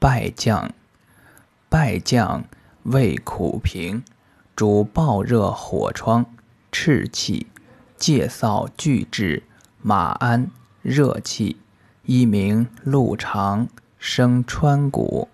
败将，败将味苦平，主暴热火疮，赤气，介燥俱滞，马鞍，热气，一名鹿肠，生川谷。